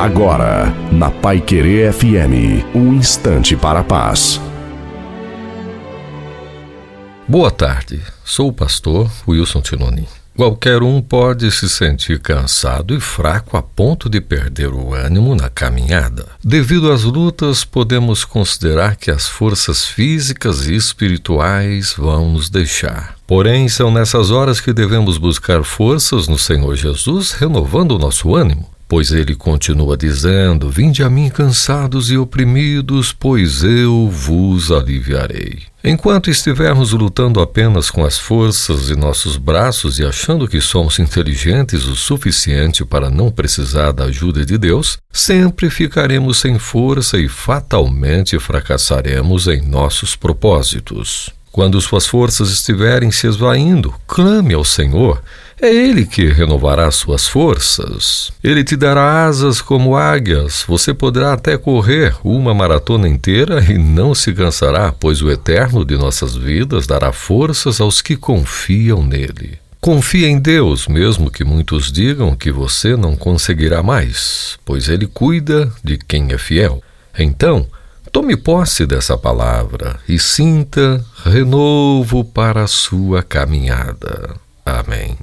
Agora, na Pai Querer FM, um instante para a paz. Boa tarde, sou o pastor Wilson Tinoni. Qualquer um pode se sentir cansado e fraco a ponto de perder o ânimo na caminhada. Devido às lutas, podemos considerar que as forças físicas e espirituais vão nos deixar. Porém, são nessas horas que devemos buscar forças no Senhor Jesus, renovando o nosso ânimo. Pois ele continua dizendo: Vinde a mim cansados e oprimidos, pois eu vos aliviarei. Enquanto estivermos lutando apenas com as forças de nossos braços e achando que somos inteligentes o suficiente para não precisar da ajuda de Deus, sempre ficaremos sem força e fatalmente fracassaremos em nossos propósitos. Quando suas forças estiverem se esvaindo, clame ao Senhor. É Ele que renovará suas forças. Ele te dará asas como águias. Você poderá até correr uma maratona inteira e não se cansará, pois o Eterno de nossas vidas dará forças aos que confiam nele. Confie em Deus, mesmo que muitos digam que você não conseguirá mais, pois Ele cuida de quem é fiel. Então, Tome posse dessa palavra e sinta renovo para a sua caminhada. Amém.